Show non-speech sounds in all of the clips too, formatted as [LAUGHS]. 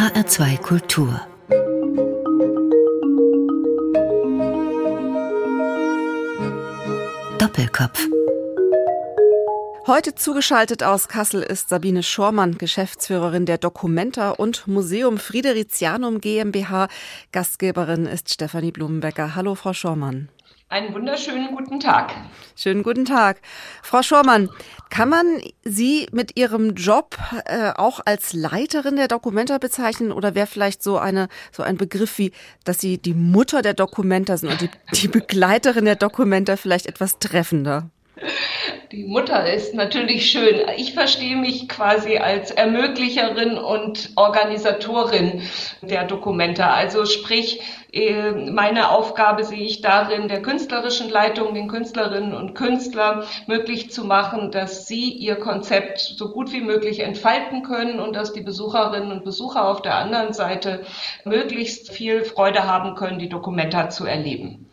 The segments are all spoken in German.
HR2 Kultur Doppelkopf Heute zugeschaltet aus Kassel ist Sabine Schormann, Geschäftsführerin der Documenta und Museum Fridericianum GmbH. Gastgeberin ist Stefanie Blumenbecker. Hallo, Frau Schormann. Einen wunderschönen guten Tag. Schönen guten Tag. Frau Schormann, kann man Sie mit Ihrem Job äh, auch als Leiterin der Dokumenta bezeichnen oder wäre vielleicht so eine so ein Begriff wie, dass Sie die Mutter der Dokumenta sind und die, die Begleiterin der Dokumenta vielleicht etwas treffender? Die Mutter ist natürlich schön. Ich verstehe mich quasi als Ermöglicherin und Organisatorin der Dokumente. Also sprich, äh, meine Aufgabe sehe ich darin, der künstlerischen Leitung, den Künstlerinnen und Künstlern möglich zu machen, dass sie ihr Konzept so gut wie möglich entfalten können und dass die Besucherinnen und Besucher auf der anderen Seite möglichst viel Freude haben können, die Dokumenta zu erleben.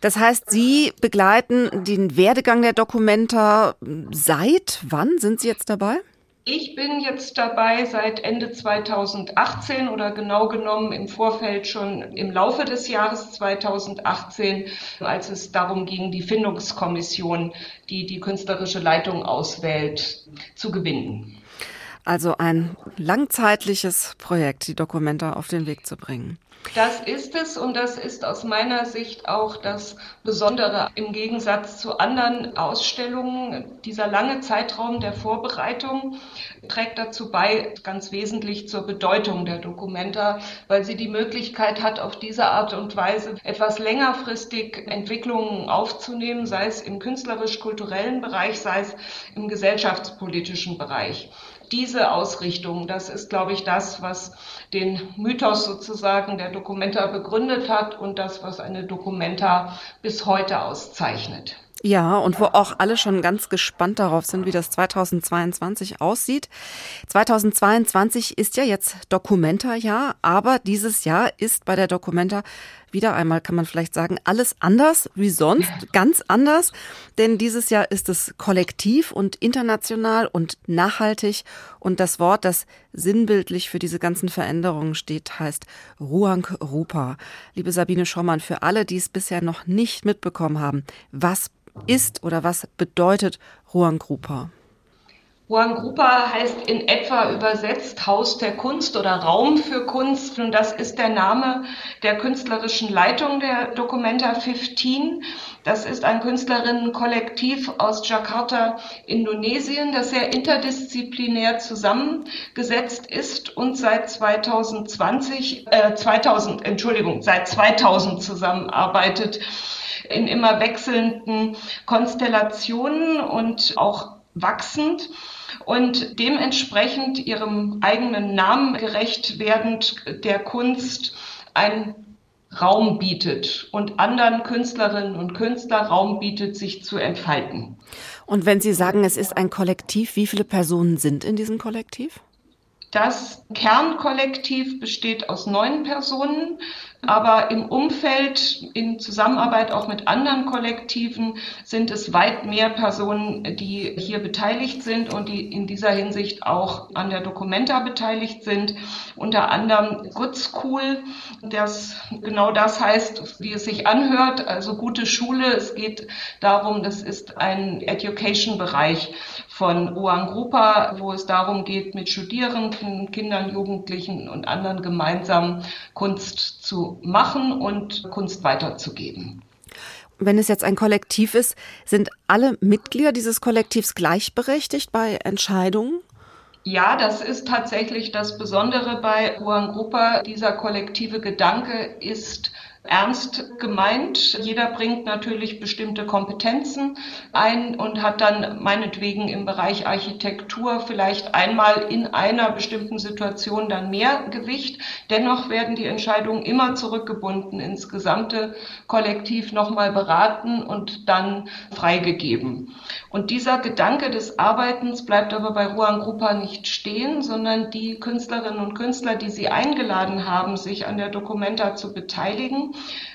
Das heißt, Sie begleiten den Werdegang der Dokumenta seit wann sind Sie jetzt dabei? Ich bin jetzt dabei seit Ende 2018 oder genau genommen im Vorfeld schon im Laufe des Jahres 2018, als es darum ging, die Findungskommission, die die künstlerische Leitung auswählt, zu gewinnen. Also ein langzeitliches Projekt, die Dokumenta auf den Weg zu bringen. Das ist es und das ist aus meiner Sicht auch das Besondere im Gegensatz zu anderen Ausstellungen. Dieser lange Zeitraum der Vorbereitung trägt dazu bei, ganz wesentlich zur Bedeutung der Dokumenta, weil sie die Möglichkeit hat, auf diese Art und Weise etwas längerfristig Entwicklungen aufzunehmen, sei es im künstlerisch-kulturellen Bereich, sei es im gesellschaftspolitischen Bereich diese Ausrichtung, das ist, glaube ich, das, was den Mythos sozusagen der Dokumenta begründet hat und das, was eine Dokumenta bis heute auszeichnet. Ja, und wo auch alle schon ganz gespannt darauf sind, wie das 2022 aussieht. 2022 ist ja jetzt Dokumenta-Jahr, aber dieses Jahr ist bei der Dokumenta wieder einmal, kann man vielleicht sagen, alles anders wie sonst, ganz anders. Denn dieses Jahr ist es kollektiv und international und nachhaltig. Und das Wort, das sinnbildlich für diese ganzen Veränderungen steht, heißt Ruang Rupa. Liebe Sabine Schommann, für alle, die es bisher noch nicht mitbekommen haben, was ist oder was bedeutet Ruangrupa? Ruangrupa heißt in etwa übersetzt Haus der Kunst oder Raum für Kunst und das ist der Name der künstlerischen Leitung der Documenta 15. Das ist ein Künstlerinnenkollektiv aus Jakarta, Indonesien, das sehr interdisziplinär zusammengesetzt ist und seit 2020, äh, 2000, Entschuldigung, seit 2000 zusammenarbeitet in immer wechselnden Konstellationen und auch wachsend und dementsprechend ihrem eigenen Namen gerecht werdend der Kunst ein Raum bietet und anderen Künstlerinnen und Künstlern Raum bietet, sich zu entfalten. Und wenn Sie sagen, es ist ein Kollektiv, wie viele Personen sind in diesem Kollektiv? Das Kernkollektiv besteht aus neun Personen. Aber im Umfeld, in Zusammenarbeit auch mit anderen Kollektiven, sind es weit mehr Personen, die hier beteiligt sind und die in dieser Hinsicht auch an der Documenta beteiligt sind. Unter anderem Good School, das genau das heißt, wie es sich anhört, also gute Schule. Es geht darum, das ist ein Education-Bereich von Oangrupa, wo es darum geht, mit Studierenden, Kindern, Jugendlichen und anderen gemeinsam Kunst zu machen und Kunst weiterzugeben. Wenn es jetzt ein Kollektiv ist, sind alle Mitglieder dieses Kollektivs gleichberechtigt bei Entscheidungen? Ja, das ist tatsächlich das Besondere bei Oangrupa. Dieser kollektive Gedanke ist ernst gemeint. Jeder bringt natürlich bestimmte Kompetenzen ein und hat dann meinetwegen im Bereich Architektur vielleicht einmal in einer bestimmten Situation dann mehr Gewicht. Dennoch werden die Entscheidungen immer zurückgebunden ins gesamte Kollektiv nochmal beraten und dann freigegeben. Und dieser Gedanke des Arbeitens bleibt aber bei Ruan Grupa nicht stehen, sondern die Künstlerinnen und Künstler, die sie eingeladen haben, sich an der Dokumenta zu beteiligen,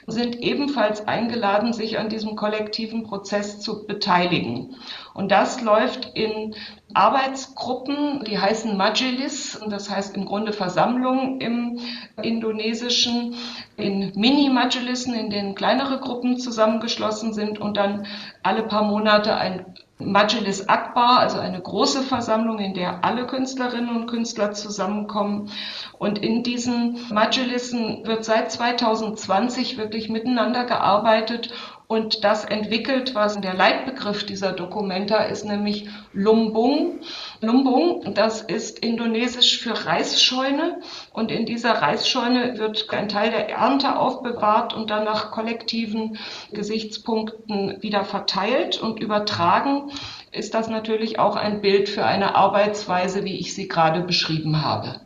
Sind ebenfalls eingeladen, sich an diesem kollektiven Prozess zu beteiligen. Und das läuft in Arbeitsgruppen, die heißen Majelis, das heißt im Grunde Versammlungen im Indonesischen, in Mini-Majelissen, in denen kleinere Gruppen zusammengeschlossen sind und dann alle paar Monate ein Majlis Akbar, also eine große Versammlung, in der alle Künstlerinnen und Künstler zusammenkommen. Und in diesen Majlissen wird seit 2020 wirklich miteinander gearbeitet und das entwickelt, was der Leitbegriff dieser Dokumenta ist, nämlich Lumbung. Lumbung, das ist indonesisch für Reisscheune und in dieser Reisscheune wird ein Teil der Ernte aufbewahrt und dann nach kollektiven Gesichtspunkten wieder verteilt und übertragen ist das natürlich auch ein Bild für eine Arbeitsweise, wie ich sie gerade beschrieben habe.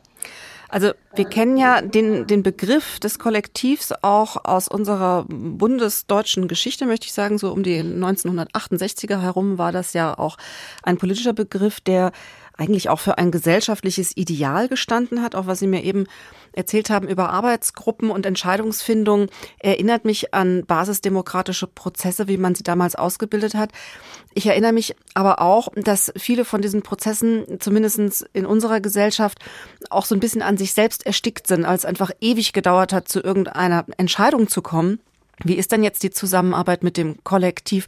Wir kennen ja den, den Begriff des Kollektivs auch aus unserer bundesdeutschen Geschichte, möchte ich sagen. So um die 1968er herum war das ja auch ein politischer Begriff, der eigentlich auch für ein gesellschaftliches Ideal gestanden hat, auch was Sie mir eben erzählt haben über Arbeitsgruppen und Entscheidungsfindung, erinnert mich an basisdemokratische Prozesse, wie man sie damals ausgebildet hat. Ich erinnere mich aber auch, dass viele von diesen Prozessen, zumindest in unserer Gesellschaft, auch so ein bisschen an sich selbst erstickt sind, als einfach ewig gedauert hat, zu irgendeiner Entscheidung zu kommen. Wie ist denn jetzt die Zusammenarbeit mit dem Kollektiv?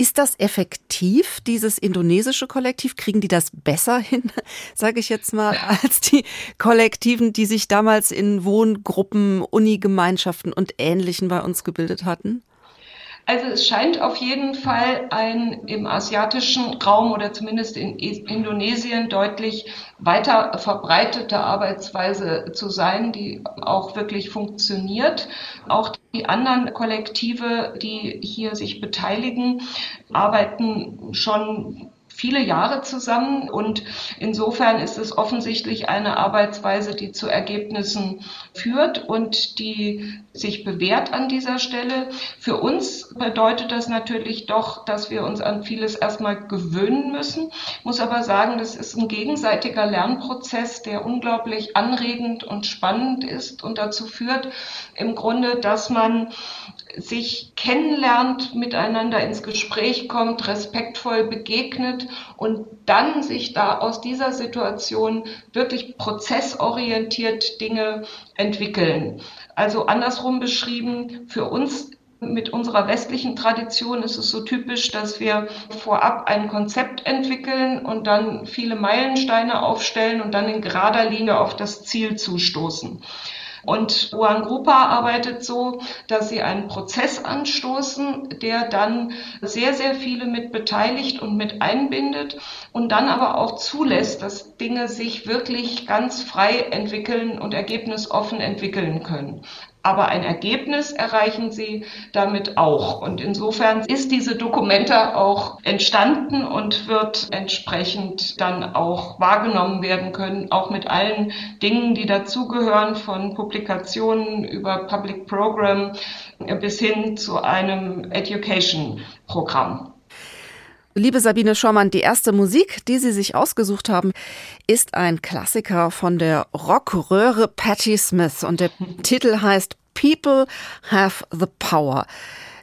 Ist das effektiv, dieses indonesische Kollektiv? Kriegen die das besser hin, [LAUGHS] sage ich jetzt mal, als die Kollektiven, die sich damals in Wohngruppen, Unigemeinschaften und Ähnlichen bei uns gebildet hatten? Also es scheint auf jeden Fall ein im asiatischen Raum oder zumindest in Indonesien deutlich weiter verbreitete Arbeitsweise zu sein, die auch wirklich funktioniert. Auch die anderen Kollektive, die hier sich beteiligen, arbeiten schon viele Jahre zusammen und insofern ist es offensichtlich eine Arbeitsweise, die zu Ergebnissen führt und die sich bewährt an dieser Stelle. Für uns bedeutet das natürlich doch, dass wir uns an vieles erstmal gewöhnen müssen. Ich muss aber sagen, das ist ein gegenseitiger Lernprozess, der unglaublich anregend und spannend ist und dazu führt im Grunde, dass man sich kennenlernt, miteinander ins Gespräch kommt, respektvoll begegnet und dann sich da aus dieser Situation wirklich prozessorientiert Dinge entwickeln. Also andersrum beschrieben, für uns mit unserer westlichen Tradition ist es so typisch, dass wir vorab ein Konzept entwickeln und dann viele Meilensteine aufstellen und dann in gerader Linie auf das Ziel zustoßen. Und One Grupa arbeitet so, dass sie einen Prozess anstoßen, der dann sehr, sehr viele mit beteiligt und mit einbindet und dann aber auch zulässt, dass Dinge sich wirklich ganz frei entwickeln und ergebnisoffen entwickeln können aber ein Ergebnis erreichen sie damit auch. Und insofern ist diese Dokumenta auch entstanden und wird entsprechend dann auch wahrgenommen werden können, auch mit allen Dingen, die dazugehören, von Publikationen über Public Program bis hin zu einem Education-Programm. Liebe Sabine Schormann, die erste Musik, die Sie sich ausgesucht haben, ist ein Klassiker von der Rockröhre Patti Smith und der Titel heißt People Have the Power.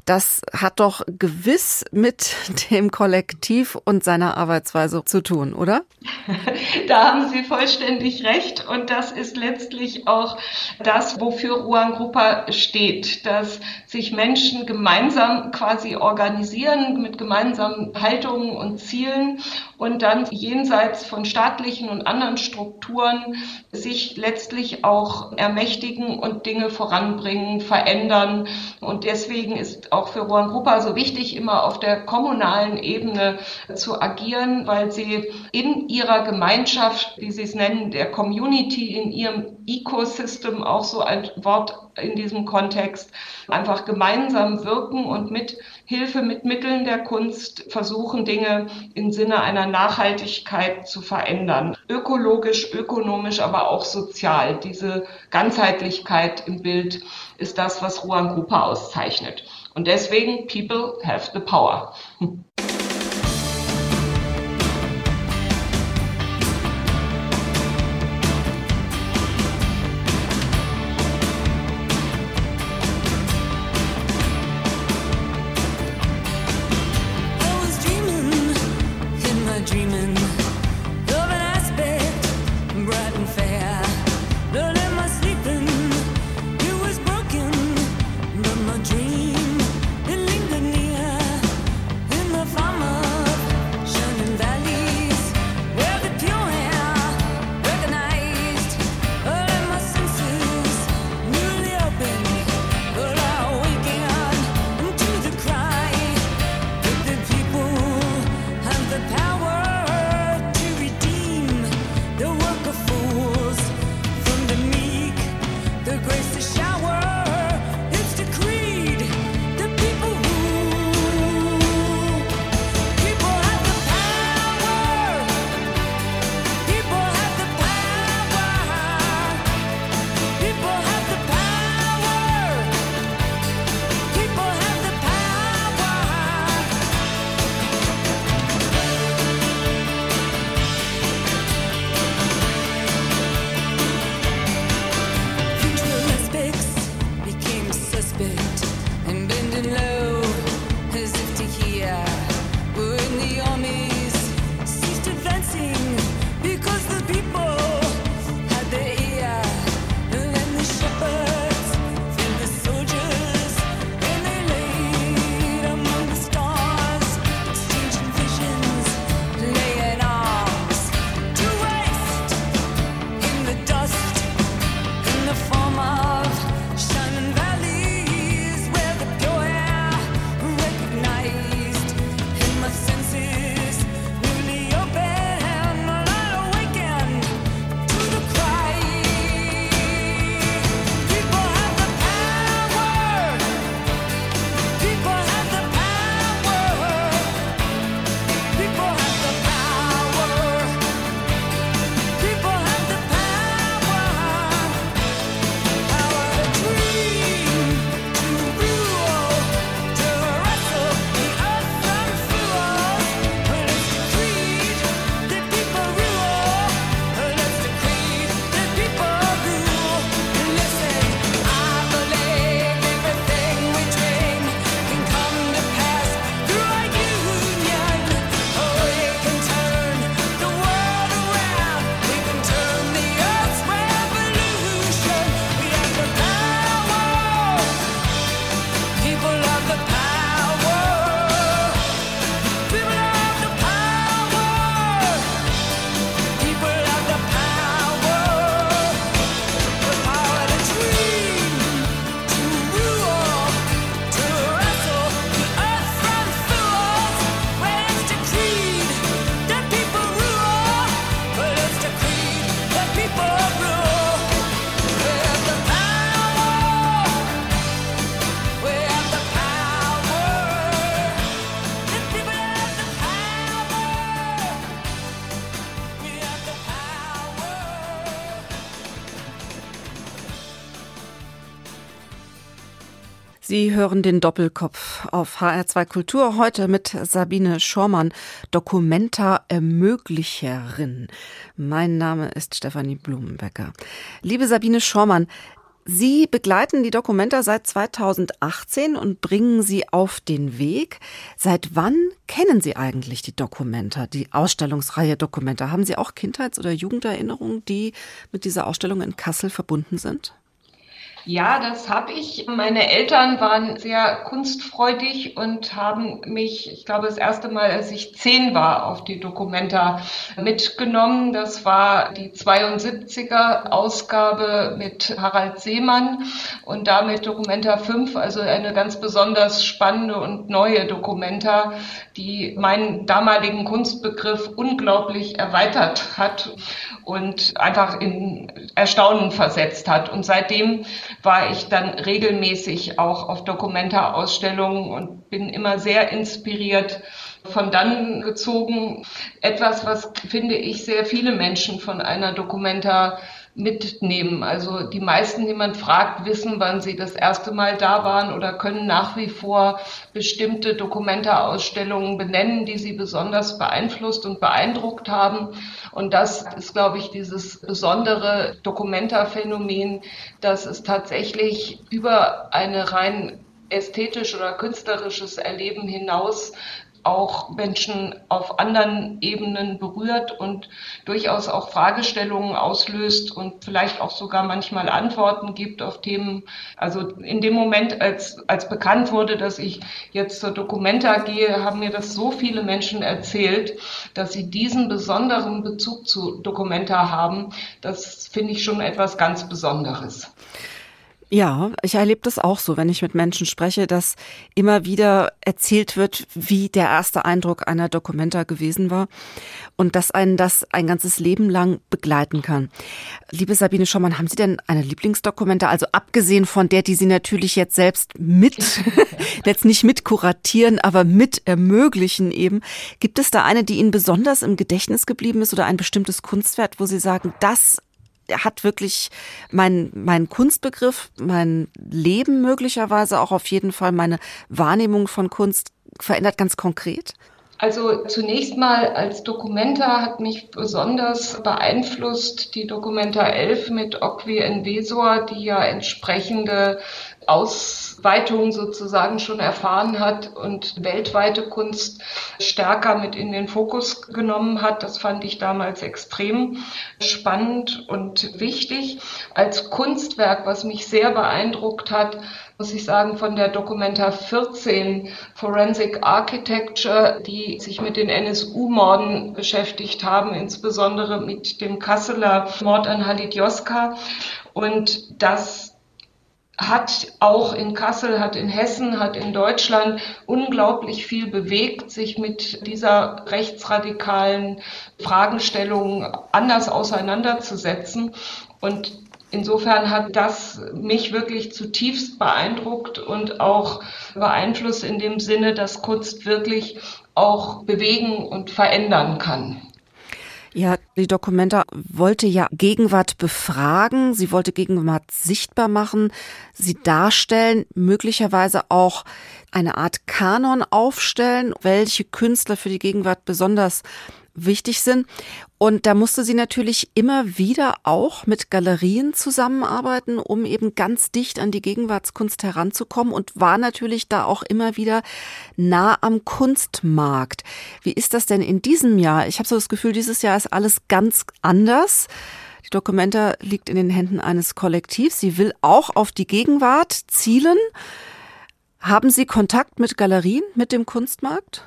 Das hat doch gewiss mit dem Kollektiv und seiner Arbeitsweise zu tun, oder? [LAUGHS] Da haben Sie vollständig recht. Und das ist letztlich auch das, wofür Ruan Grupa steht, dass sich Menschen gemeinsam quasi organisieren mit gemeinsamen Haltungen und Zielen und dann jenseits von staatlichen und anderen Strukturen sich letztlich auch ermächtigen und Dinge voranbringen, verändern. Und deswegen ist auch für Rohan Grupa so wichtig, immer auf der kommunalen Ebene zu agieren, weil sie in ihrer Gemeinschaft, wie sie es nennen, der Community, in ihrem Ecosystem, auch so ein Wort in diesem Kontext, einfach gemeinsam wirken und mit Hilfe, mit Mitteln der Kunst versuchen, Dinge im Sinne einer Nachhaltigkeit zu verändern. Ökologisch, ökonomisch, aber auch sozial. Diese Ganzheitlichkeit im Bild ist das, was Ruan Grupa auszeichnet. Und deswegen, people have the power. [LAUGHS] Sie hören den Doppelkopf auf HR2 Kultur heute mit Sabine Schormann, Dokumenta-Ermöglicherin. Mein Name ist Stefanie Blumenbecker. Liebe Sabine Schormann, Sie begleiten die Dokumenta seit 2018 und bringen sie auf den Weg. Seit wann kennen Sie eigentlich die Dokumenta, die Ausstellungsreihe Dokumenta? Haben Sie auch Kindheits- oder Jugenderinnerungen, die mit dieser Ausstellung in Kassel verbunden sind? Ja, das habe ich. Meine Eltern waren sehr kunstfreudig und haben mich, ich glaube, das erste Mal, als ich zehn war, auf die Dokumenta mitgenommen. Das war die 72er Ausgabe mit Harald Seemann und damit Dokumenta 5, also eine ganz besonders spannende und neue Dokumenta, die meinen damaligen Kunstbegriff unglaublich erweitert hat und einfach in Erstaunen versetzt hat. Und seitdem war ich dann regelmäßig auch auf Dokumenta-Ausstellungen und bin immer sehr inspiriert von dann gezogen. Etwas, was finde ich sehr viele Menschen von einer Dokumenta mitnehmen. Also die meisten, die man fragt, wissen, wann sie das erste Mal da waren oder können nach wie vor bestimmte Dokumenta-Ausstellungen benennen, die sie besonders beeinflusst und beeindruckt haben. Und das ist, glaube ich, dieses besondere Dokumenta-Phänomen, dass es tatsächlich über eine rein ästhetisch oder künstlerisches Erleben hinaus auch Menschen auf anderen Ebenen berührt und durchaus auch Fragestellungen auslöst und vielleicht auch sogar manchmal Antworten gibt auf Themen. Also in dem Moment, als, als bekannt wurde, dass ich jetzt zur Documenta gehe, haben mir das so viele Menschen erzählt, dass sie diesen besonderen Bezug zu Documenta haben. Das finde ich schon etwas ganz Besonderes. Ja, ich erlebe das auch so, wenn ich mit Menschen spreche, dass immer wieder erzählt wird, wie der erste Eindruck einer Dokumenta gewesen war und dass einen das ein ganzes Leben lang begleiten kann. Liebe Sabine Schommann, haben Sie denn eine Lieblingsdokumenta, also abgesehen von der, die Sie natürlich jetzt selbst mit, [LAUGHS] jetzt nicht mit kuratieren, aber mit ermöglichen eben, gibt es da eine, die Ihnen besonders im Gedächtnis geblieben ist oder ein bestimmtes Kunstwerk, wo Sie sagen, das hat wirklich mein, mein Kunstbegriff, mein Leben möglicherweise auch auf jeden Fall meine Wahrnehmung von Kunst verändert ganz konkret? Also zunächst mal als Dokumenta hat mich besonders beeinflusst die Dokumenta 11 mit Oqui Envesor, die ja entsprechende Ausweitung sozusagen schon erfahren hat und weltweite Kunst stärker mit in den Fokus genommen hat. Das fand ich damals extrem spannend und wichtig. Als Kunstwerk, was mich sehr beeindruckt hat, muss ich sagen, von der Dokumenta 14 Forensic Architecture, die sich mit den NSU-Morden beschäftigt haben, insbesondere mit dem Kasseler Mord an Halit Joska. Und das hat auch in Kassel, hat in Hessen, hat in Deutschland unglaublich viel bewegt, sich mit dieser rechtsradikalen Fragestellung anders auseinanderzusetzen. Und insofern hat das mich wirklich zutiefst beeindruckt und auch beeinflusst in dem Sinne, dass Kunst wirklich auch bewegen und verändern kann. Ja, die Dokumenta wollte ja Gegenwart befragen, sie wollte Gegenwart sichtbar machen, sie darstellen, möglicherweise auch eine Art Kanon aufstellen, welche Künstler für die Gegenwart besonders wichtig sind. Und da musste sie natürlich immer wieder auch mit Galerien zusammenarbeiten, um eben ganz dicht an die Gegenwartskunst heranzukommen und war natürlich da auch immer wieder nah am Kunstmarkt. Wie ist das denn in diesem Jahr? Ich habe so das Gefühl, dieses Jahr ist alles ganz anders. Die Dokumenta liegt in den Händen eines Kollektivs. Sie will auch auf die Gegenwart zielen. Haben Sie Kontakt mit Galerien, mit dem Kunstmarkt?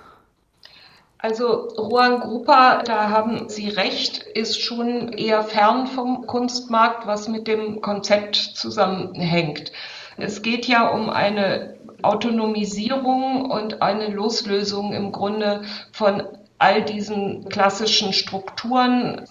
Also Juan Grupa, da haben Sie recht, ist schon eher fern vom Kunstmarkt, was mit dem Konzept zusammenhängt. Es geht ja um eine Autonomisierung und eine Loslösung im Grunde von all diesen klassischen Strukturen.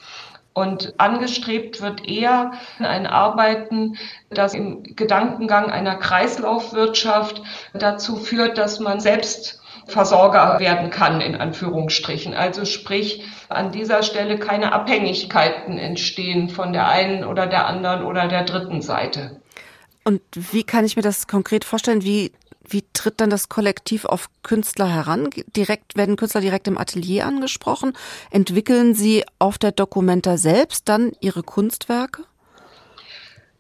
Und angestrebt wird eher ein Arbeiten, das im Gedankengang einer Kreislaufwirtschaft dazu führt, dass man selbst Versorger werden kann, in Anführungsstrichen. Also sprich, an dieser Stelle keine Abhängigkeiten entstehen von der einen oder der anderen oder der dritten Seite. Und wie kann ich mir das konkret vorstellen? Wie wie tritt dann das Kollektiv auf Künstler heran? Direkt werden Künstler direkt im Atelier angesprochen? Entwickeln sie auf der Dokumenta selbst dann ihre Kunstwerke?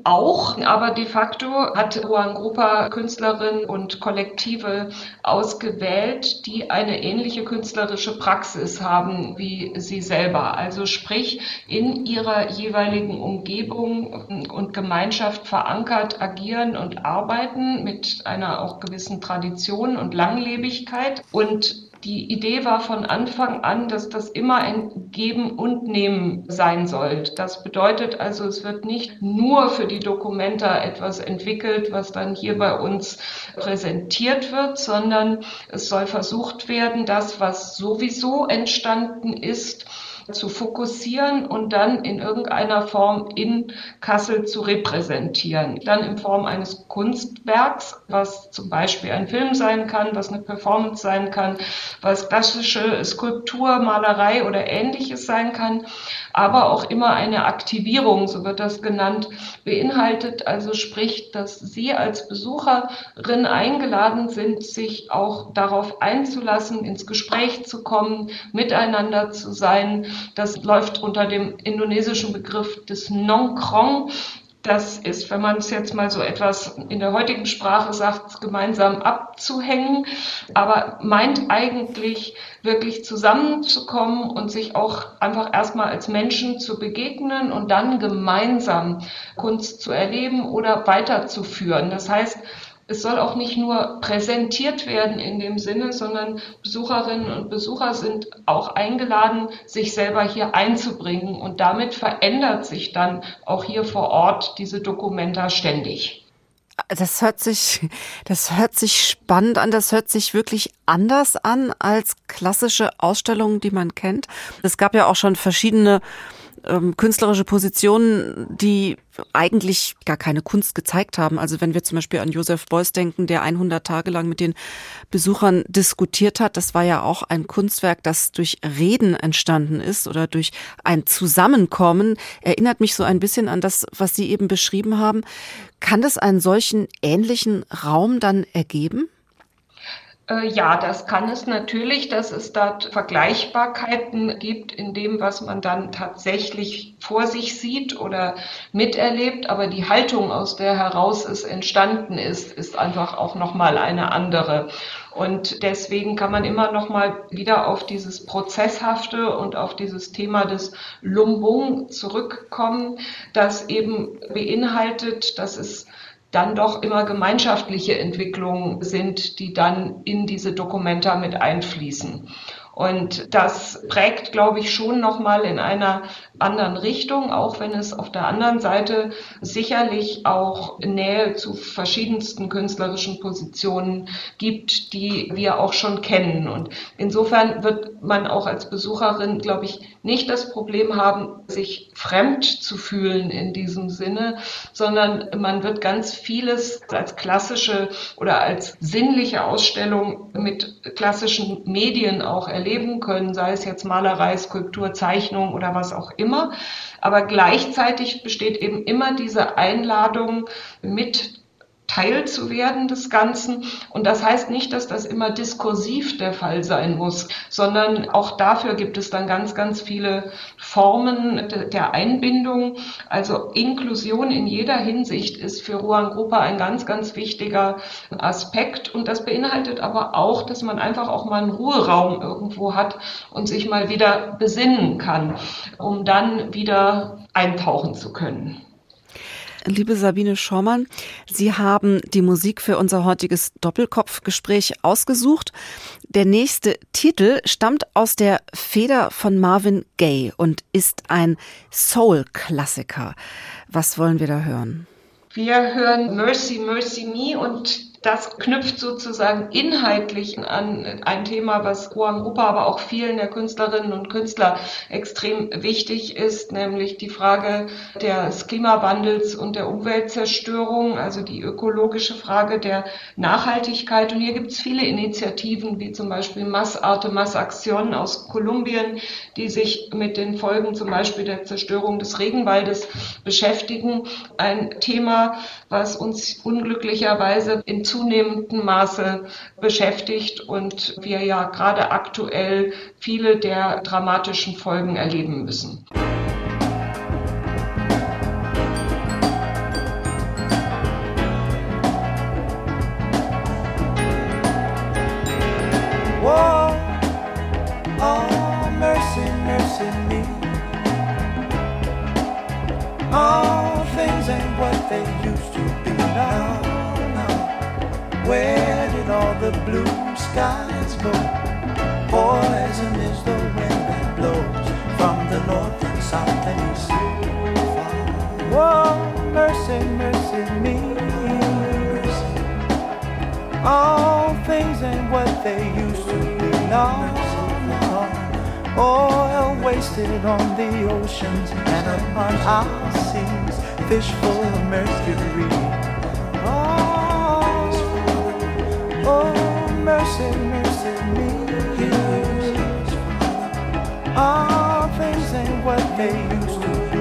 Auch, aber de facto hat Juan Grupa Künstlerinnen und Kollektive ausgewählt, die eine ähnliche künstlerische Praxis haben wie sie selber. Also sprich, in ihrer jeweiligen Umgebung und Gemeinschaft verankert agieren und arbeiten mit einer auch gewissen Tradition und Langlebigkeit und die Idee war von Anfang an, dass das immer ein Geben und Nehmen sein soll. Das bedeutet also, es wird nicht nur für die Dokumenta etwas entwickelt, was dann hier bei uns präsentiert wird, sondern es soll versucht werden, das, was sowieso entstanden ist, zu fokussieren und dann in irgendeiner Form in Kassel zu repräsentieren. Dann in Form eines Kunstwerks, was zum Beispiel ein Film sein kann, was eine Performance sein kann, was klassische Skulptur, Malerei oder ähnliches sein kann, aber auch immer eine Aktivierung, so wird das genannt, beinhaltet. Also sprich, dass Sie als Besucherin eingeladen sind, sich auch darauf einzulassen, ins Gespräch zu kommen, miteinander zu sein, das läuft unter dem indonesischen Begriff des Nongkrong. Das ist, wenn man es jetzt mal so etwas in der heutigen Sprache sagt, gemeinsam abzuhängen, aber meint eigentlich wirklich zusammenzukommen und sich auch einfach erstmal als Menschen zu begegnen und dann gemeinsam Kunst zu erleben oder weiterzuführen. Das heißt, es soll auch nicht nur präsentiert werden in dem Sinne, sondern Besucherinnen und Besucher sind auch eingeladen, sich selber hier einzubringen. Und damit verändert sich dann auch hier vor Ort diese Dokumenta ständig. Das hört sich, das hört sich spannend an. Das hört sich wirklich anders an als klassische Ausstellungen, die man kennt. Es gab ja auch schon verschiedene ähm, künstlerische Positionen, die eigentlich gar keine Kunst gezeigt haben. Also wenn wir zum Beispiel an Josef Beuys denken, der 100 Tage lang mit den Besuchern diskutiert hat, das war ja auch ein Kunstwerk, das durch Reden entstanden ist oder durch ein Zusammenkommen. Erinnert mich so ein bisschen an das, was Sie eben beschrieben haben. Kann das einen solchen ähnlichen Raum dann ergeben? Äh, ja, das kann es natürlich, dass es dort Vergleichbarkeiten gibt in dem, was man dann tatsächlich vor sich sieht oder miterlebt, aber die Haltung, aus der heraus es entstanden ist, ist einfach auch nochmal eine andere. Und deswegen kann man immer noch mal wieder auf dieses Prozesshafte und auf dieses Thema des Lumbung zurückkommen, das eben beinhaltet, dass es dann doch immer gemeinschaftliche Entwicklungen sind, die dann in diese Dokumenta mit einfließen. Und das prägt, glaube ich, schon nochmal in einer anderen Richtung, auch wenn es auf der anderen Seite sicherlich auch Nähe zu verschiedensten künstlerischen Positionen gibt, die wir auch schon kennen. Und insofern wird man auch als Besucherin, glaube ich, nicht das Problem haben, sich fremd zu fühlen in diesem Sinne, sondern man wird ganz vieles als klassische oder als sinnliche Ausstellung mit klassischen Medien auch erleben können, sei es jetzt Malerei, Skulptur, Zeichnung oder was auch immer. Aber gleichzeitig besteht eben immer diese Einladung mit Teil zu werden des Ganzen. Und das heißt nicht, dass das immer diskursiv der Fall sein muss, sondern auch dafür gibt es dann ganz, ganz viele Formen der Einbindung. Also Inklusion in jeder Hinsicht ist für Ruan Gruppe ein ganz, ganz wichtiger Aspekt. Und das beinhaltet aber auch, dass man einfach auch mal einen Ruheraum irgendwo hat und sich mal wieder besinnen kann, um dann wieder eintauchen zu können. Liebe Sabine Schormann, Sie haben die Musik für unser heutiges Doppelkopfgespräch ausgesucht. Der nächste Titel stammt aus der Feder von Marvin Gaye und ist ein Soul-Klassiker. Was wollen wir da hören? Wir hören Mercy, Mercy Me und Das knüpft sozusagen inhaltlich an ein Thema, was Juan Rupa, aber auch vielen der Künstlerinnen und Künstler extrem wichtig ist, nämlich die Frage des Klimawandels und der Umweltzerstörung, also die ökologische Frage der Nachhaltigkeit. Und hier gibt es viele Initiativen, wie zum Beispiel Mass Arte, Mass Action aus Kolumbien, die sich mit den Folgen zum Beispiel der Zerstörung des Regenwaldes beschäftigen. Ein Thema, was uns unglücklicherweise in zunehmendem Maße beschäftigt und wir ja gerade aktuell viele der dramatischen Folgen erleben müssen. Oh, mercy, Where did all the blue skies go? Poison is the wind that blows from the north and south and east. Whoa, mercy, mercy me. All things ain't what they used to be. No. Oil wasted on the oceans and upon our seas. Fish full of mercury. Oh, mercy, mercy me. All things ain't what they used to be.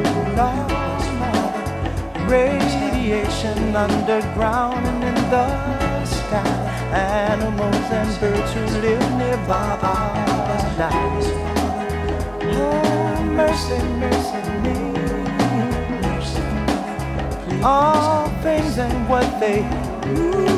Radiation underground and in the sky. Animals and birds who live nearby are dying. Oh, mercy, mercy me. All things ain't what they used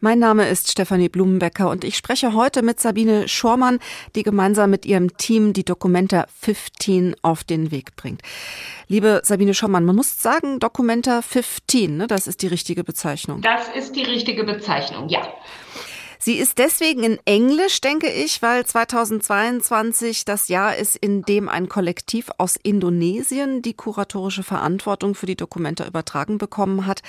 Mein Name ist Stefanie Blumenbecker und ich spreche heute mit Sabine Schormann, die gemeinsam mit ihrem Team die Documenta 15 auf den Weg bringt. Liebe Sabine Schormann, man muss sagen, Documenta 15, ne, das ist die richtige Bezeichnung. Das ist die richtige Bezeichnung, ja. Sie ist deswegen in Englisch, denke ich, weil 2022 das Jahr ist, in dem ein Kollektiv aus Indonesien die kuratorische Verantwortung für die Dokumente übertragen bekommen hat.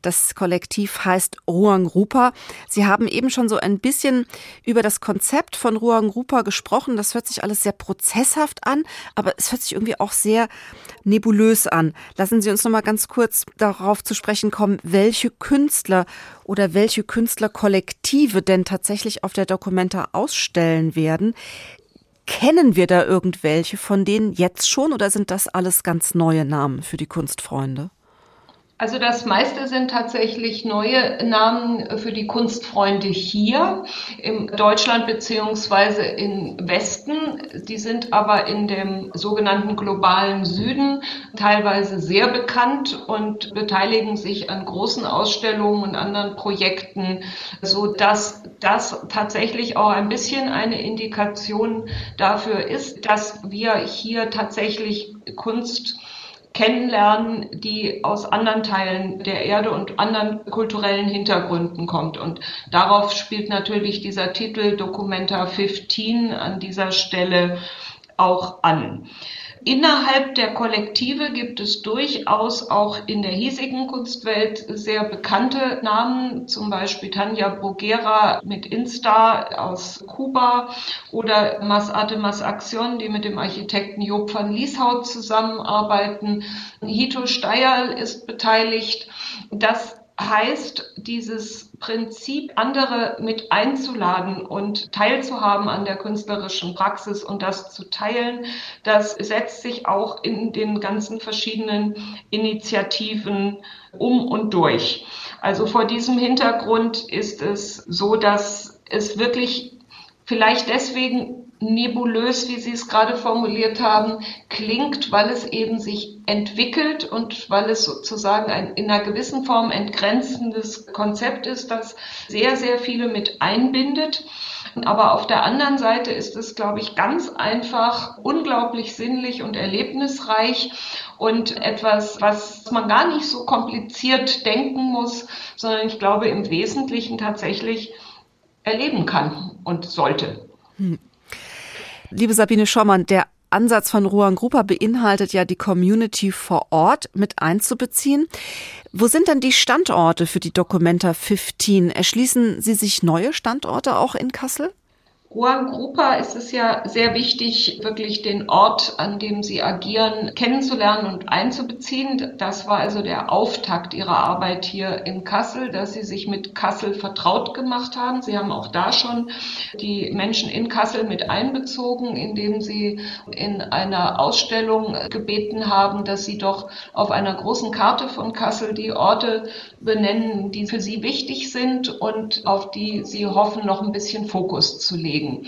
Das Kollektiv heißt Ruang Rupa. Sie haben eben schon so ein bisschen über das Konzept von Ruang Rupa gesprochen. Das hört sich alles sehr prozesshaft an, aber es hört sich irgendwie auch sehr nebulös an. Lassen Sie uns noch mal ganz kurz darauf zu sprechen kommen, welche Künstler oder welche Künstlerkollektive denn tatsächlich auf der Documenta ausstellen werden. Kennen wir da irgendwelche von denen jetzt schon oder sind das alles ganz neue Namen für die Kunstfreunde? Also das meiste sind tatsächlich neue Namen für die Kunstfreunde hier in Deutschland beziehungsweise im Westen. Die sind aber in dem sogenannten globalen Süden teilweise sehr bekannt und beteiligen sich an großen Ausstellungen und anderen Projekten, so dass das tatsächlich auch ein bisschen eine Indikation dafür ist, dass wir hier tatsächlich Kunst kennenlernen, die aus anderen Teilen der Erde und anderen kulturellen Hintergründen kommt. Und darauf spielt natürlich dieser Titel Documenta 15 an dieser Stelle auch an. Innerhalb der Kollektive gibt es durchaus auch in der hiesigen Kunstwelt sehr bekannte Namen, zum Beispiel Tanja Bruguera mit Insta aus Kuba oder Mas Atemas Action, die mit dem Architekten Job van Lieshout zusammenarbeiten. Hito Steierl ist beteiligt. Das heißt, dieses Prinzip, andere mit einzuladen und teilzuhaben an der künstlerischen Praxis und das zu teilen, das setzt sich auch in den ganzen verschiedenen Initiativen um und durch. Also vor diesem Hintergrund ist es so, dass es wirklich vielleicht deswegen nebulös, wie Sie es gerade formuliert haben, klingt, weil es eben sich entwickelt und weil es sozusagen ein in einer gewissen Form entgrenzendes Konzept ist, das sehr, sehr viele mit einbindet. Aber auf der anderen Seite ist es, glaube ich, ganz einfach unglaublich sinnlich und erlebnisreich und etwas, was man gar nicht so kompliziert denken muss, sondern ich glaube im Wesentlichen tatsächlich erleben kann und sollte. Hm. Liebe Sabine Schommann, der Ansatz von Ruan Grupa beinhaltet ja, die Community vor Ort mit einzubeziehen. Wo sind denn die Standorte für die Documenta 15? Erschließen Sie sich neue Standorte auch in Kassel? Juan Grupa ist es ja sehr wichtig, wirklich den Ort, an dem sie agieren, kennenzulernen und einzubeziehen. Das war also der Auftakt ihrer Arbeit hier in Kassel, dass sie sich mit Kassel vertraut gemacht haben. Sie haben auch da schon die Menschen in Kassel mit einbezogen, indem sie in einer Ausstellung gebeten haben, dass sie doch auf einer großen Karte von Kassel die Orte benennen, die für sie wichtig sind und auf die sie hoffen, noch ein bisschen Fokus zu legen bewegen.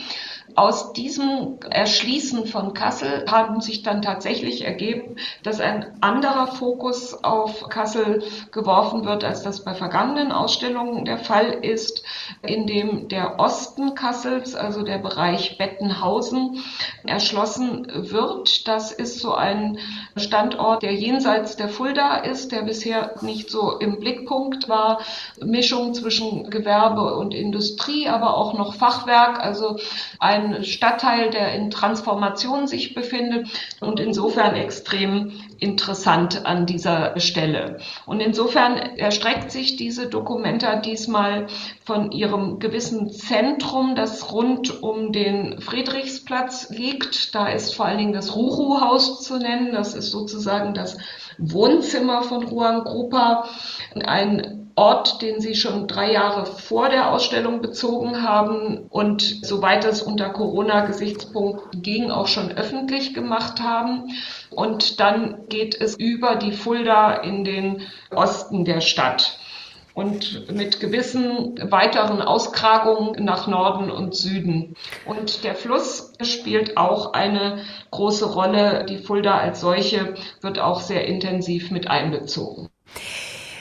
Aus diesem Erschließen von Kassel haben sich dann tatsächlich ergeben, dass ein anderer Fokus auf Kassel geworfen wird, als das bei vergangenen Ausstellungen der Fall ist, in dem der Osten Kassels, also der Bereich Bettenhausen, erschlossen wird. Das ist so ein Standort, der jenseits der Fulda ist, der bisher nicht so im Blickpunkt war. Mischung zwischen Gewerbe und Industrie, aber auch noch Fachwerk, also ein Stadtteil, der in Transformation sich befindet und insofern extrem interessant an dieser Stelle. Und insofern erstreckt sich diese Dokumenta diesmal von ihrem gewissen Zentrum, das rund um den Friedrichsplatz liegt. Da ist vor allen Dingen das Ruchu-Haus zu nennen. Das ist sozusagen das Wohnzimmer von Juan Grupa. Ein Ort, den sie schon drei Jahre vor der Ausstellung bezogen haben und soweit es unter Corona-Gesichtspunkt ging, auch schon öffentlich gemacht haben. Und dann geht es über die Fulda in den Osten der Stadt und mit gewissen weiteren Auskragungen nach Norden und Süden. Und der Fluss spielt auch eine große Rolle. Die Fulda als solche wird auch sehr intensiv mit einbezogen.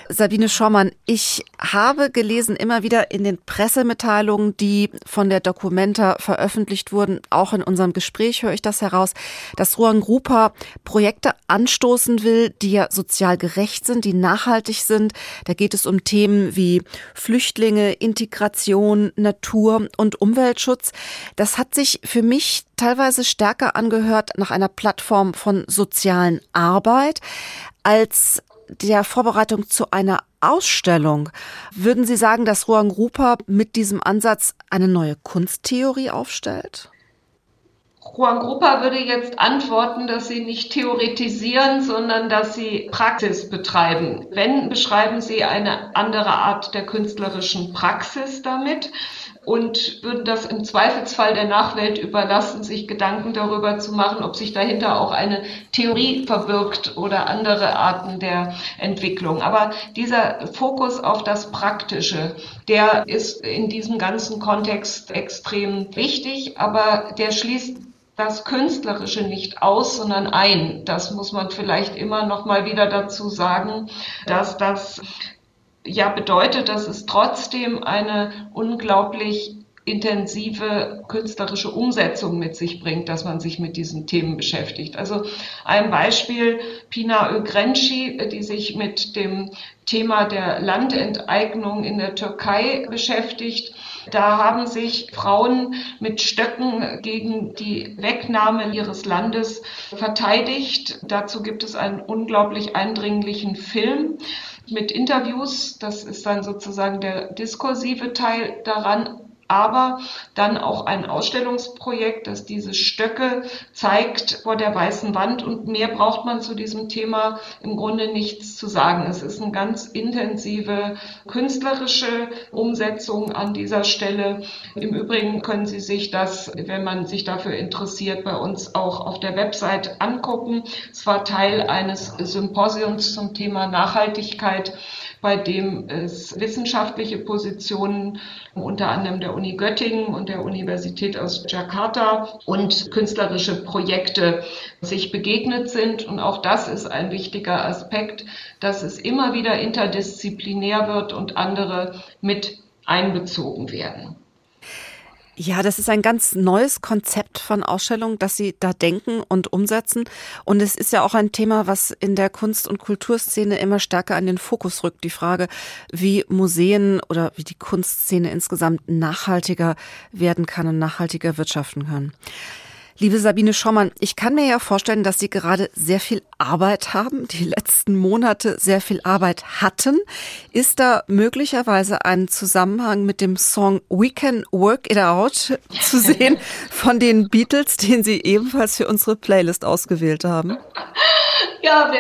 Sabine Schommann, ich habe gelesen immer wieder in den Pressemitteilungen, die von der Documenta veröffentlicht wurden, auch in unserem Gespräch höre ich das heraus, dass Ruan Grupa Projekte anstoßen will, die ja sozial gerecht sind, die nachhaltig sind. Da geht es um Themen wie Flüchtlinge, Integration, Natur und Umweltschutz. Das hat sich für mich teilweise stärker angehört nach einer Plattform von sozialen Arbeit als der Vorbereitung zu einer Ausstellung. Würden Sie sagen, dass Ruang Rupa mit diesem Ansatz eine neue Kunsttheorie aufstellt? Juan Grupa würde jetzt antworten, dass sie nicht theoretisieren, sondern dass sie Praxis betreiben. Wenn, beschreiben sie eine andere Art der künstlerischen Praxis damit. Und würden das im Zweifelsfall der Nachwelt überlassen, sich Gedanken darüber zu machen, ob sich dahinter auch eine Theorie verbirgt oder andere Arten der Entwicklung. Aber dieser Fokus auf das Praktische, der ist in diesem ganzen Kontext extrem wichtig, aber der schließt das Künstlerische nicht aus, sondern ein. Das muss man vielleicht immer noch mal wieder dazu sagen, dass das ja bedeutet, dass es trotzdem eine unglaublich intensive künstlerische Umsetzung mit sich bringt, dass man sich mit diesen Themen beschäftigt. Also ein Beispiel, Pina Ögrenci, die sich mit dem Thema der Landenteignung in der Türkei beschäftigt. Da haben sich Frauen mit Stöcken gegen die Wegnahme ihres Landes verteidigt. Dazu gibt es einen unglaublich eindringlichen Film mit Interviews. Das ist dann sozusagen der diskursive Teil daran aber dann auch ein Ausstellungsprojekt, das diese Stöcke zeigt vor der weißen Wand und mehr braucht man zu diesem Thema im Grunde nichts zu sagen. Es ist eine ganz intensive künstlerische Umsetzung an dieser Stelle. Im Übrigen können Sie sich das, wenn man sich dafür interessiert, bei uns auch auf der Website angucken. Es war Teil eines Symposiums zum Thema Nachhaltigkeit bei dem es wissenschaftliche Positionen unter anderem der Uni Göttingen und der Universität aus Jakarta und künstlerische Projekte sich begegnet sind. Und auch das ist ein wichtiger Aspekt, dass es immer wieder interdisziplinär wird und andere mit einbezogen werden. Ja, das ist ein ganz neues Konzept von Ausstellungen, dass Sie da denken und umsetzen. Und es ist ja auch ein Thema, was in der Kunst- und Kulturszene immer stärker an den Fokus rückt. Die Frage, wie Museen oder wie die Kunstszene insgesamt nachhaltiger werden kann und nachhaltiger wirtschaften kann. Liebe Sabine Schommann, ich kann mir ja vorstellen, dass Sie gerade sehr viel Arbeit haben, die letzten Monate sehr viel Arbeit hatten. Ist da möglicherweise ein Zusammenhang mit dem Song We Can Work It Out zu sehen [LAUGHS] von den Beatles, den Sie ebenfalls für unsere Playlist ausgewählt haben? Ja,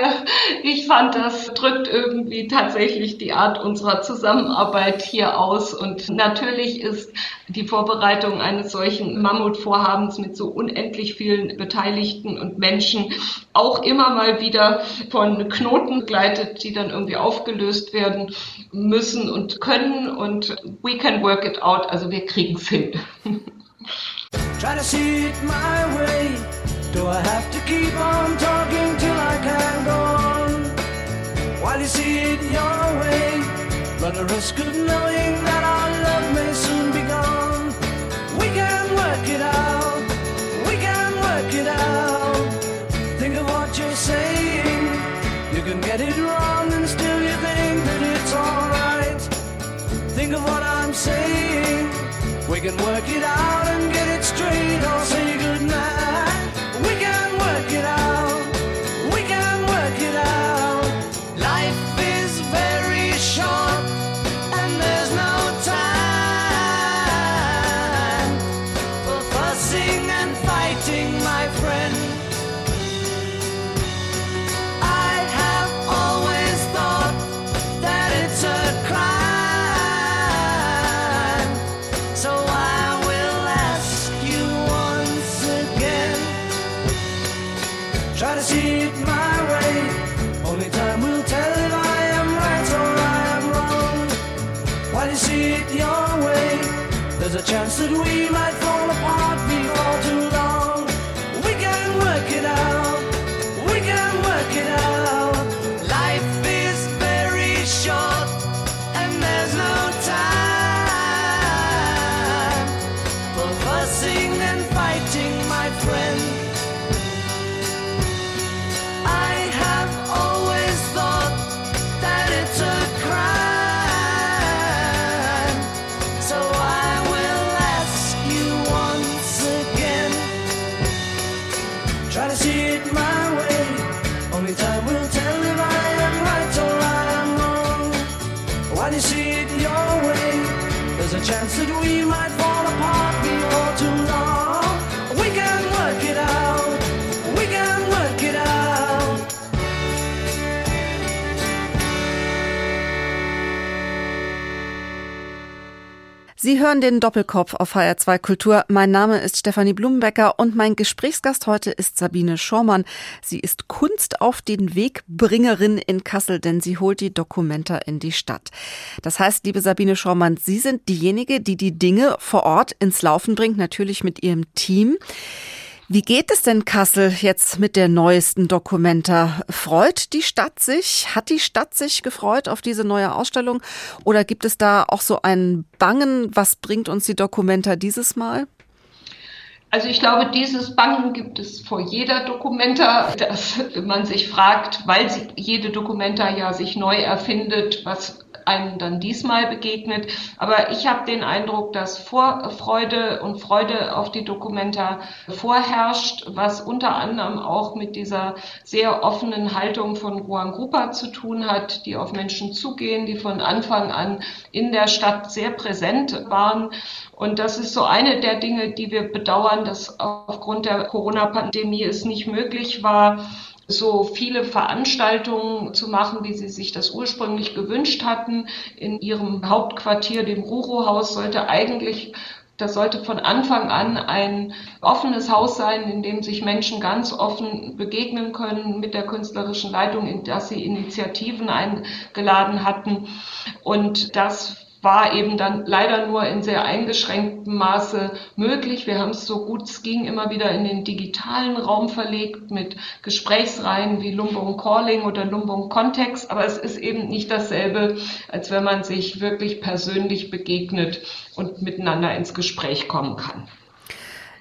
ich fand, das drückt irgendwie tatsächlich die Art unserer Zusammenarbeit hier aus. Und natürlich ist die Vorbereitung eines solchen Mammutvorhabens mit so unendlich vielen Beteiligten und Menschen auch immer mal wieder von Knoten begleitet, die dann irgendwie aufgelöst werden müssen und können. Und we can work it out, also wir kriegen es hin. Try to see it my way. Do I have to keep on talking till I can go on? While you see it your way, run the risk of knowing that our love may soon be of what I'm saying. We can work it out and get it straight or say that we might fall apart Sie hören den Doppelkopf auf HR2 Kultur. Mein Name ist Stefanie Blumenbecker und mein Gesprächsgast heute ist Sabine Schormann. Sie ist Kunst auf den Wegbringerin in Kassel, denn sie holt die Dokumenta in die Stadt. Das heißt, liebe Sabine Schormann, Sie sind diejenige, die die Dinge vor Ort ins Laufen bringt, natürlich mit Ihrem Team. Wie geht es denn Kassel jetzt mit der neuesten Dokumenta? Freut die Stadt sich? Hat die Stadt sich gefreut auf diese neue Ausstellung? Oder gibt es da auch so ein Bangen? Was bringt uns die Dokumenta dieses Mal? Also ich glaube, dieses Bangen gibt es vor jeder Dokumenta, dass man sich fragt, weil jede Dokumenta ja sich neu erfindet, was einem dann diesmal begegnet. Aber ich habe den Eindruck, dass Vorfreude und Freude auf die Dokumenta vorherrscht, was unter anderem auch mit dieser sehr offenen Haltung von Juan Grupa zu tun hat, die auf Menschen zugehen, die von Anfang an in der Stadt sehr präsent waren. Und das ist so eine der Dinge, die wir bedauern, dass aufgrund der Corona-Pandemie es nicht möglich war, so viele Veranstaltungen zu machen, wie sie sich das ursprünglich gewünscht hatten. In ihrem Hauptquartier, dem Ruro-Haus, sollte eigentlich das sollte von Anfang an ein offenes Haus sein, in dem sich Menschen ganz offen begegnen können mit der künstlerischen Leitung, in das sie Initiativen eingeladen hatten. Und das war eben dann leider nur in sehr eingeschränktem Maße möglich. Wir haben es so gut es ging immer wieder in den digitalen Raum verlegt mit Gesprächsreihen wie Lumbung Calling oder Lumbung Kontext, aber es ist eben nicht dasselbe, als wenn man sich wirklich persönlich begegnet und miteinander ins Gespräch kommen kann.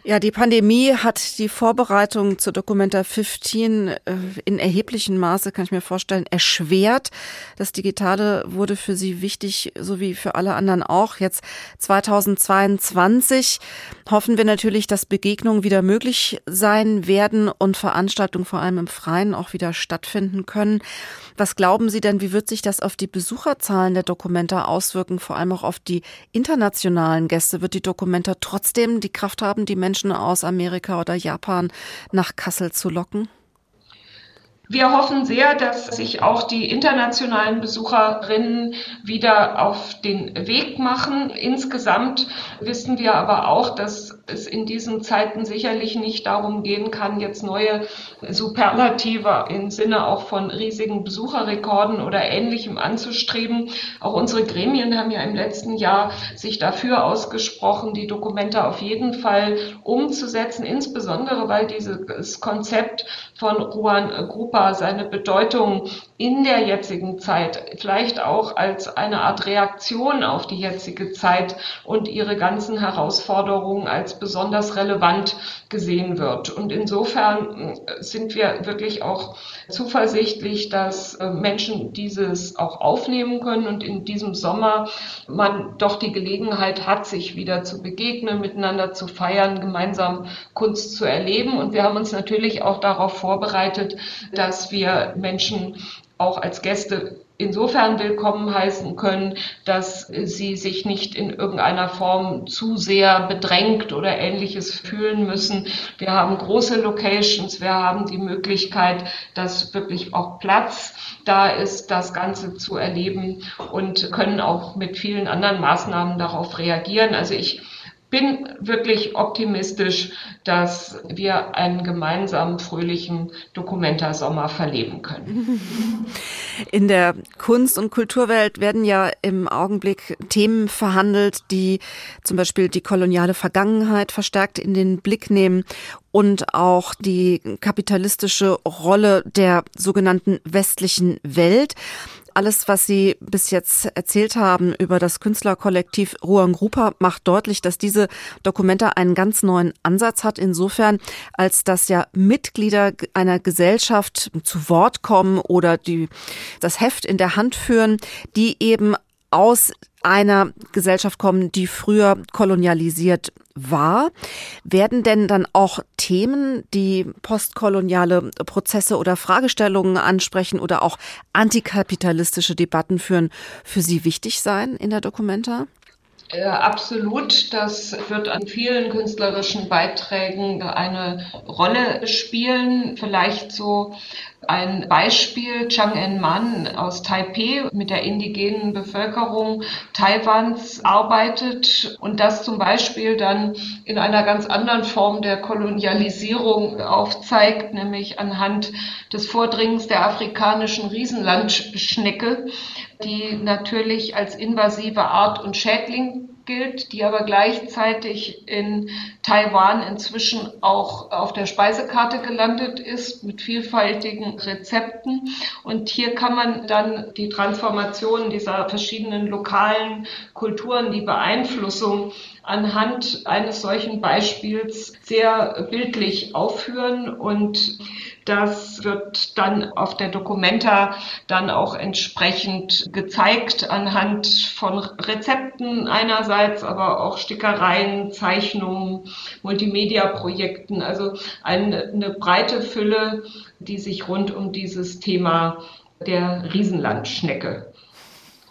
Ja, die Pandemie hat die Vorbereitung zur Documenta 15 äh, in erheblichem Maße, kann ich mir vorstellen, erschwert. Das Digitale wurde für Sie wichtig, so wie für alle anderen auch. Jetzt 2022 hoffen wir natürlich, dass Begegnungen wieder möglich sein werden und Veranstaltungen vor allem im Freien auch wieder stattfinden können. Was glauben Sie denn, wie wird sich das auf die Besucherzahlen der Documenta auswirken, vor allem auch auf die internationalen Gäste? Wird die Documenta trotzdem die Kraft haben, die Menschen Menschen aus Amerika oder Japan nach Kassel zu locken? Wir hoffen sehr, dass sich auch die internationalen Besucherinnen wieder auf den Weg machen. Insgesamt wissen wir aber auch, dass es in diesen Zeiten sicherlich nicht darum gehen kann, jetzt neue Superlative im Sinne auch von riesigen Besucherrekorden oder ähnlichem anzustreben. Auch unsere Gremien haben ja im letzten Jahr sich dafür ausgesprochen, die Dokumente auf jeden Fall umzusetzen, insbesondere weil dieses Konzept von Juan Grupa seine Bedeutung in der jetzigen Zeit, vielleicht auch als eine Art Reaktion auf die jetzige Zeit und ihre ganzen Herausforderungen als besonders relevant gesehen wird. Und insofern äh, sind wir wirklich auch zuversichtlich, dass äh, Menschen dieses auch aufnehmen können und in diesem Sommer man doch die Gelegenheit hat, sich wieder zu begegnen, miteinander zu feiern, gemeinsam Kunst zu erleben. Und wir haben uns natürlich auch darauf vorbereitet, dass wir Menschen auch als Gäste insofern willkommen heißen können, dass sie sich nicht in irgendeiner Form zu sehr bedrängt oder ähnliches fühlen müssen. Wir haben große Locations, wir haben die Möglichkeit, dass wirklich auch Platz da ist, das Ganze zu erleben und können auch mit vielen anderen Maßnahmen darauf reagieren. Also ich bin wirklich optimistisch, dass wir einen gemeinsamen fröhlichen Dokumenta-Sommer verleben können. [LAUGHS] In der Kunst- und Kulturwelt werden ja im Augenblick Themen verhandelt, die zum Beispiel die koloniale Vergangenheit verstärkt in den Blick nehmen und auch die kapitalistische Rolle der sogenannten westlichen Welt alles, was Sie bis jetzt erzählt haben über das Künstlerkollektiv Ruang Grupa, macht deutlich, dass diese Dokumente einen ganz neuen Ansatz hat, insofern, als dass ja Mitglieder einer Gesellschaft zu Wort kommen oder die das Heft in der Hand führen, die eben aus einer Gesellschaft kommen, die früher kolonialisiert war. Werden denn dann auch Themen, die postkoloniale Prozesse oder Fragestellungen ansprechen oder auch antikapitalistische Debatten führen, für Sie wichtig sein in der Dokumenta? Absolut. Das wird an vielen künstlerischen Beiträgen eine Rolle spielen. Vielleicht so ein Beispiel. Chang En-man aus Taipei mit der indigenen Bevölkerung Taiwans arbeitet und das zum Beispiel dann in einer ganz anderen Form der Kolonialisierung aufzeigt, nämlich anhand des Vordringens der afrikanischen Riesenlandschnecke, die natürlich als invasive Art und Schädling gilt, die aber gleichzeitig in Taiwan inzwischen auch auf der Speisekarte gelandet ist mit vielfältigen Rezepten. Und hier kann man dann die Transformation dieser verschiedenen lokalen Kulturen, die Beeinflussung anhand eines solchen Beispiels sehr bildlich aufführen und das wird dann auf der Documenta dann auch entsprechend gezeigt anhand von Rezepten einerseits, aber auch Stickereien, Zeichnungen, Multimedia-Projekten. Also eine, eine breite Fülle, die sich rund um dieses Thema der Riesenlandschnecke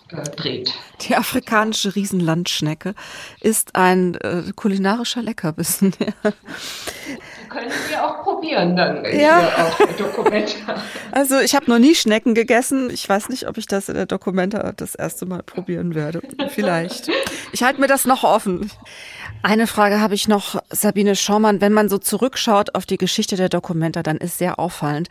äh, dreht. Die afrikanische Riesenlandschnecke ist ein äh, kulinarischer Leckerbissen. [LAUGHS] können wir auch probieren dann ja. [LAUGHS] Also ich habe noch nie Schnecken gegessen. Ich weiß nicht, ob ich das in der Dokumenta das erste Mal probieren werde. Vielleicht. Ich halte mir das noch offen. Eine Frage habe ich noch, Sabine Schaumann. Wenn man so zurückschaut auf die Geschichte der Dokumenta, dann ist sehr auffallend,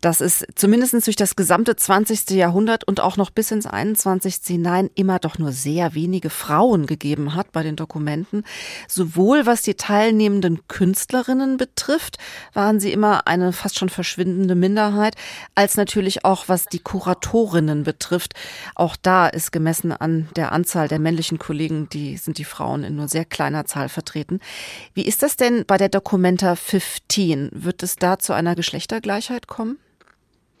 dass es zumindest durch das gesamte 20. Jahrhundert und auch noch bis ins 21. hinein immer doch nur sehr wenige Frauen gegeben hat bei den Dokumenten. Sowohl was die teilnehmenden Künstlerinnen betrifft, waren sie immer eine fast schon verschwindende Minderheit, als natürlich auch was die Kuratorinnen betrifft. Auch da ist gemessen an der Anzahl der männlichen Kollegen, die sind die Frauen in nur sehr kleiner Zahl vertreten. Wie ist das denn bei der Documenta 15? Wird es da zu einer Geschlechtergleichheit kommen?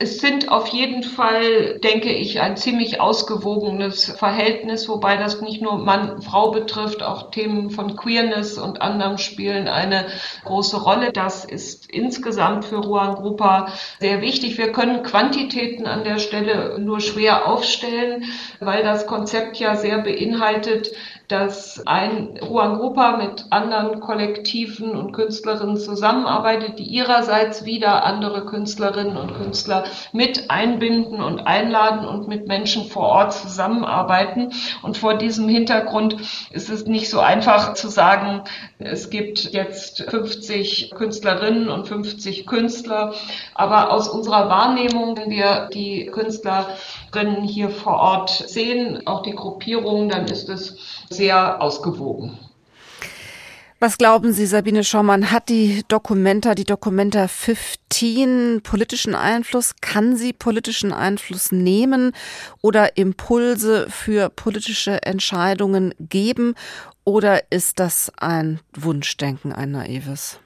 Es sind auf jeden Fall, denke ich, ein ziemlich ausgewogenes Verhältnis, wobei das nicht nur Mann-Frau betrifft, auch Themen von Queerness und anderem spielen eine große Rolle. Das ist insgesamt für Ruan Grupa sehr wichtig. Wir können Quantitäten an der Stelle nur schwer aufstellen, weil das Konzept ja sehr beinhaltet, dass ein Juan Grupa mit anderen Kollektiven und Künstlerinnen zusammenarbeitet, die ihrerseits wieder andere Künstlerinnen und Künstler mit einbinden und einladen und mit Menschen vor Ort zusammenarbeiten. Und vor diesem Hintergrund ist es nicht so einfach zu sagen, es gibt jetzt 50 Künstlerinnen und 50 Künstler. Aber aus unserer Wahrnehmung, wenn wir die Künstlerinnen hier vor Ort sehen, auch die Gruppierungen, dann ist es sehr ausgewogen. Was glauben Sie, Sabine Schaumann, hat die Dokumenta, die Dokumenta 15 politischen Einfluss? Kann sie politischen Einfluss nehmen oder Impulse für politische Entscheidungen geben? Oder ist das ein Wunschdenken, ein naives?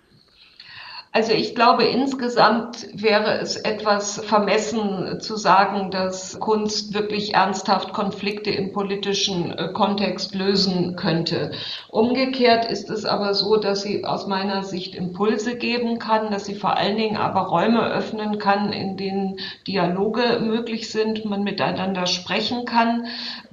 Also ich glaube, insgesamt wäre es etwas vermessen zu sagen, dass Kunst wirklich ernsthaft Konflikte im politischen äh, Kontext lösen könnte. Umgekehrt ist es aber so, dass sie aus meiner Sicht Impulse geben kann, dass sie vor allen Dingen aber Räume öffnen kann, in denen Dialoge möglich sind, man miteinander sprechen kann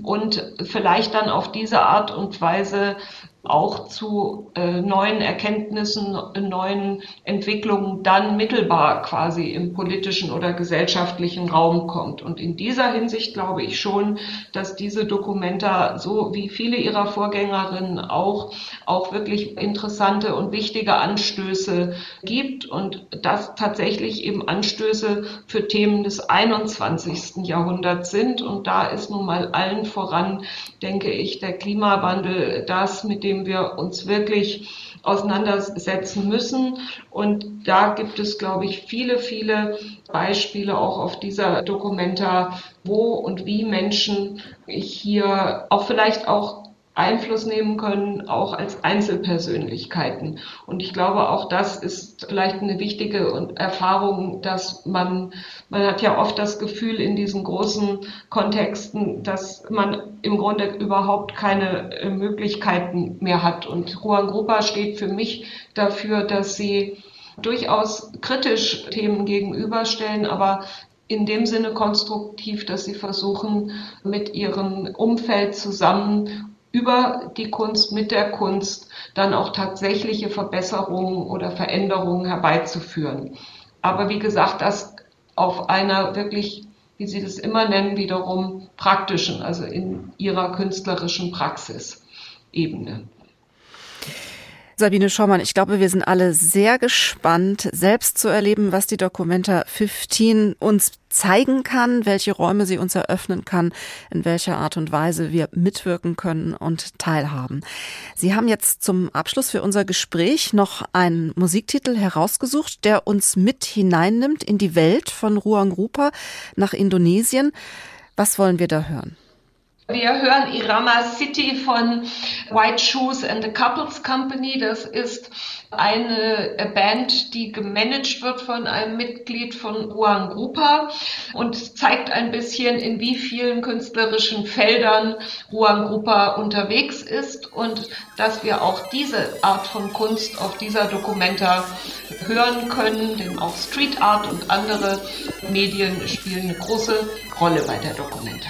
und vielleicht dann auf diese Art und Weise auch zu äh, neuen Erkenntnissen, neuen Entwicklungen dann mittelbar quasi im politischen oder gesellschaftlichen Raum kommt. Und in dieser Hinsicht glaube ich schon, dass diese Dokumenta, so wie viele ihrer Vorgängerinnen auch, auch wirklich interessante und wichtige Anstöße gibt und das tatsächlich eben Anstöße für Themen des 21. Jahrhunderts sind. Und da ist nun mal allen voran, denke ich, der Klimawandel das, mit dem dem wir uns wirklich auseinandersetzen müssen. Und da gibt es, glaube ich, viele, viele Beispiele auch auf dieser Dokumenta, wo und wie Menschen hier auch vielleicht auch Einfluss nehmen können, auch als Einzelpersönlichkeiten. Und ich glaube, auch das ist vielleicht eine wichtige Erfahrung, dass man, man hat ja oft das Gefühl in diesen großen Kontexten, dass man im Grunde überhaupt keine äh, Möglichkeiten mehr hat. Und Juan Grupa steht für mich dafür, dass sie durchaus kritisch Themen gegenüberstellen, aber in dem Sinne konstruktiv, dass sie versuchen, mit ihrem Umfeld zusammen über die Kunst, mit der Kunst dann auch tatsächliche Verbesserungen oder Veränderungen herbeizuführen. Aber wie gesagt, das auf einer wirklich, wie Sie das immer nennen, wiederum praktischen, also in ihrer künstlerischen Praxis Ebene. Sabine Schaumann, ich glaube, wir sind alle sehr gespannt, selbst zu erleben, was die Documenta 15 uns zeigen kann, welche Räume sie uns eröffnen kann, in welcher Art und Weise wir mitwirken können und teilhaben. Sie haben jetzt zum Abschluss für unser Gespräch noch einen Musiktitel herausgesucht, der uns mit hineinnimmt in die Welt von Ruang Rupa nach Indonesien. Was wollen wir da hören? Wir hören Irama City von White Shoes and the Couples Company. Das ist eine Band, die gemanagt wird von einem Mitglied von Ruang Grupa und zeigt ein bisschen, in wie vielen künstlerischen Feldern Ruang Grupa unterwegs ist und dass wir auch diese Art von Kunst auf dieser Dokumenta hören können, denn auch Street Art und andere Medien spielen eine große Rolle bei der Dokumenta.